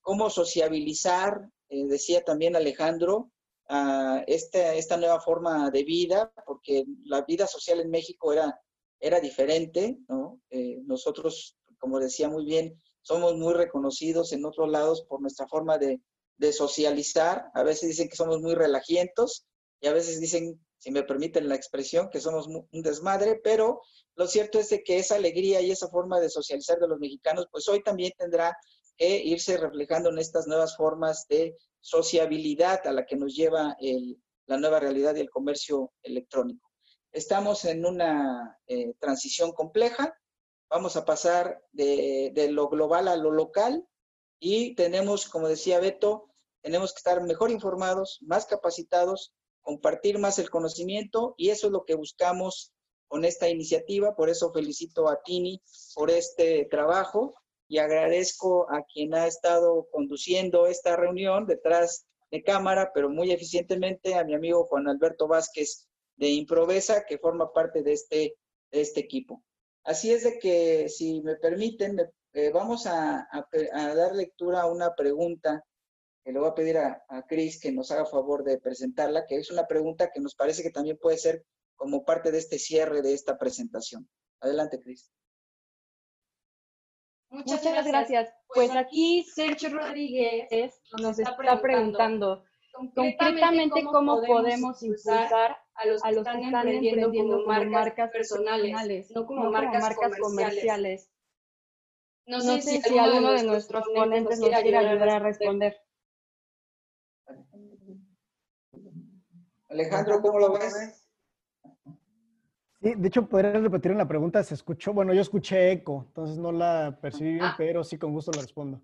cómo sociabilizar, eh, decía también Alejandro, a esta, esta nueva forma de vida, porque la vida social en México era era diferente, ¿no? Eh, nosotros, como decía muy bien, somos muy reconocidos en otros lados por nuestra forma de, de socializar. A veces dicen que somos muy relajientos y a veces dicen, si me permiten la expresión, que somos un desmadre, pero lo cierto es de que esa alegría y esa forma de socializar de los mexicanos, pues hoy también tendrá que irse reflejando en estas nuevas formas de sociabilidad a la que nos lleva el, la nueva realidad del comercio electrónico. Estamos en una eh, transición compleja. Vamos a pasar de, de, lo global a lo local y tenemos, como decía Beto, tenemos que estar mejor informados, más capacitados, compartir más el conocimiento y eso es lo que buscamos con esta iniciativa. Por eso felicito a Tini por este trabajo y agradezco a quien ha estado conduciendo esta reunión detrás de cámara, pero muy eficientemente, a mi amigo Juan Alberto Vázquez de Improvesa que forma parte de este, de este equipo. Así es de que, si me permiten, eh, vamos a, a, dar lectura a una pregunta le voy a pedir a, a Cris que nos haga favor de presentarla, que es una pregunta que nos parece que también puede ser como parte de este cierre de esta presentación. Adelante, Cris. Muchas, gracias. Pues, pues aquí Sergio Rodríguez nos está preguntando concretamente cómo podemos impulsar a los que, están, emprendiendo, como, marcas, personales, no como, marcas, comerciales. No sé, si, alguno de nuestros ponentes nos quiere ayudar a responder. Alejandro, ¿cómo lo ves? Sí, de hecho, podría repetir una pregunta. Se escuchó, bueno, yo escuché eco, entonces no la percibí bien, ah. pero sí con gusto la respondo.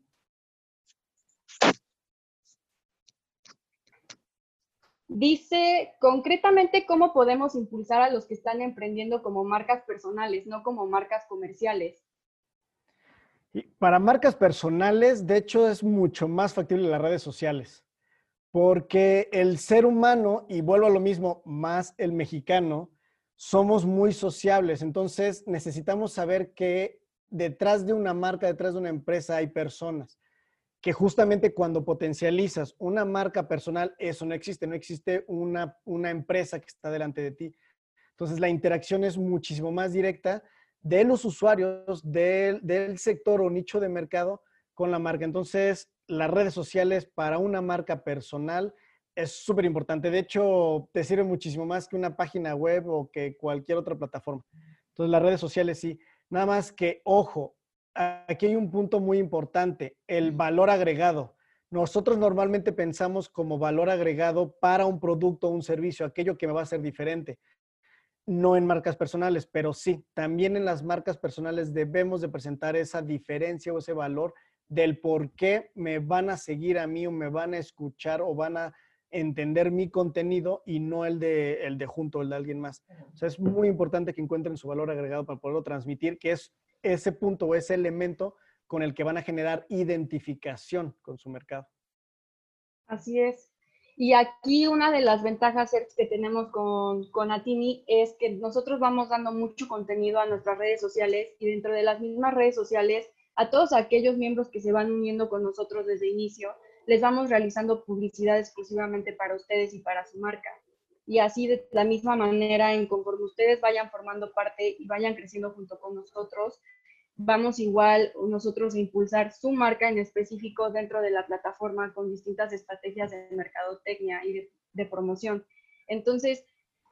Dice concretamente cómo podemos impulsar a los que están emprendiendo como marcas personales, no como marcas comerciales. para marcas personales, de hecho, es mucho más factible las redes sociales, porque el ser humano, y vuelvo a lo mismo, más el mexicano, somos muy sociables, entonces necesitamos saber que detrás de una marca, detrás de una empresa hay personas que justamente cuando potencializas una marca personal, eso no existe, no existe una, una empresa que está delante de ti. Entonces la interacción es muchísimo más directa de los usuarios del, del sector o nicho de mercado con la marca. Entonces las redes sociales para una marca personal es súper importante. De hecho, te sirve muchísimo más que una página web o que cualquier otra plataforma. Entonces las redes sociales sí. Nada más que, ojo, aquí hay un punto muy importante, el valor agregado. Nosotros normalmente pensamos como valor agregado para un producto o un servicio, aquello que me va a ser diferente. No en marcas personales, pero sí, también en las marcas personales debemos de presentar esa diferencia o ese valor del por qué me van a seguir a mí o me van a escuchar o van a entender mi contenido y no el de, el de junto, el de alguien más. O sea, es muy importante que encuentren su valor agregado para poderlo transmitir, que es ese punto o ese elemento con el que van a generar identificación con su mercado. Así es. Y aquí una de las ventajas que tenemos con, con Atini es que nosotros vamos dando mucho contenido a nuestras redes sociales y dentro de las mismas redes sociales, a todos aquellos miembros que se van uniendo con nosotros desde inicio, les vamos realizando publicidad exclusivamente para ustedes y para su marca. y así de la misma manera, en conforme ustedes vayan formando parte y vayan creciendo junto con nosotros, vamos igual nosotros a impulsar su marca en específico dentro de la plataforma con distintas estrategias de mercadotecnia y de, de promoción. Entonces,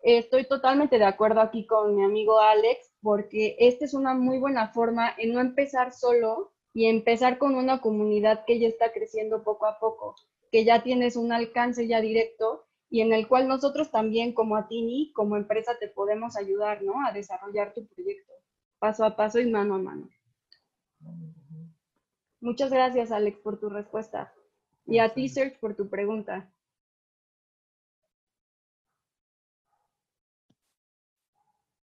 estoy totalmente de acuerdo aquí con mi amigo Alex, porque esta es una muy buena forma en no empezar solo y empezar con una comunidad que ya está creciendo poco a poco, que ya tienes un alcance ya directo y en el cual nosotros también como Atini, como empresa, te podemos ayudar, ¿no? A desarrollar tu proyecto paso a paso y mano a mano. Muchas gracias, Alex, por tu respuesta. Y a ti, Serge, por tu pregunta.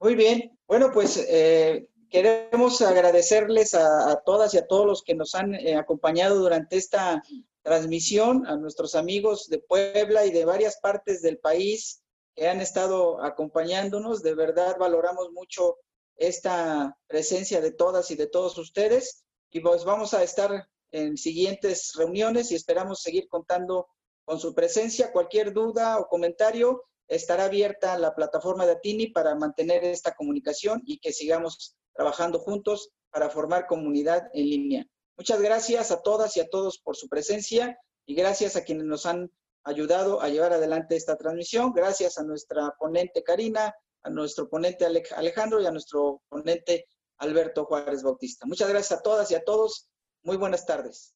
Muy bien. Bueno, pues eh, queremos agradecerles a, todas y a todos los que nos han eh, acompañado durante esta transmisión, a nuestros amigos de Puebla y de varias partes del país que han estado acompañándonos. De verdad valoramos mucho esta presencia de todas y de todos ustedes y pues vamos a estar en siguientes reuniones y esperamos seguir contando con su presencia. Cualquier duda o comentario estará abierta la plataforma de Atini para mantener esta comunicación y que sigamos trabajando juntos para formar comunidad en línea. Muchas gracias a todas y a todos por su presencia y gracias a quienes nos han ayudado a llevar adelante esta transmisión. Gracias a nuestra ponente Karina, a nuestro ponente Alejandro y a nuestro ponente Alberto Juárez Bautista. Muchas gracias a todas y a todos. Muy buenas tardes.